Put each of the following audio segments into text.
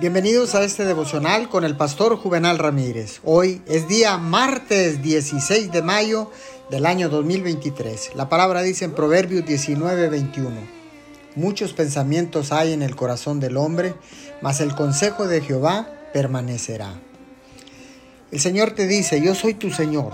Bienvenidos a este devocional con el pastor Juvenal Ramírez. Hoy es día martes 16 de mayo del año 2023. La palabra dice en Proverbios 19:21. Muchos pensamientos hay en el corazón del hombre, mas el consejo de Jehová permanecerá. El Señor te dice, yo soy tu Señor.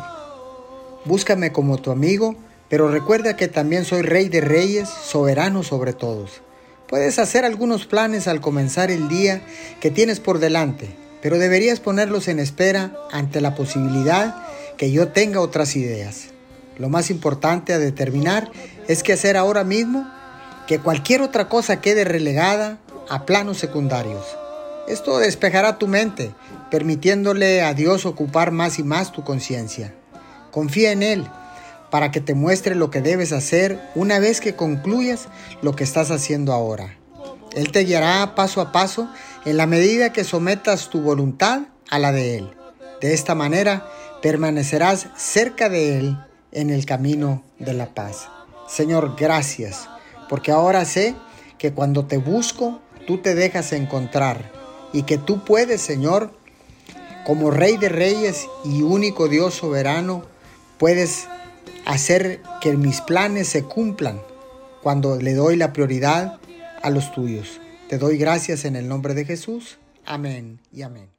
Búscame como tu amigo, pero recuerda que también soy Rey de Reyes, soberano sobre todos. Puedes hacer algunos planes al comenzar el día que tienes por delante, pero deberías ponerlos en espera ante la posibilidad que yo tenga otras ideas. Lo más importante a determinar es que hacer ahora mismo que cualquier otra cosa quede relegada a planos secundarios. Esto despejará tu mente, permitiéndole a Dios ocupar más y más tu conciencia. Confía en Él para que te muestre lo que debes hacer una vez que concluyas lo que estás haciendo ahora. Él te guiará paso a paso en la medida que sometas tu voluntad a la de Él. De esta manera permanecerás cerca de Él en el camino de la paz. Señor, gracias, porque ahora sé que cuando te busco, tú te dejas encontrar y que tú puedes, Señor, como Rey de Reyes y único Dios soberano, puedes hacer que mis planes se cumplan cuando le doy la prioridad a los tuyos. Te doy gracias en el nombre de Jesús. Amén y amén.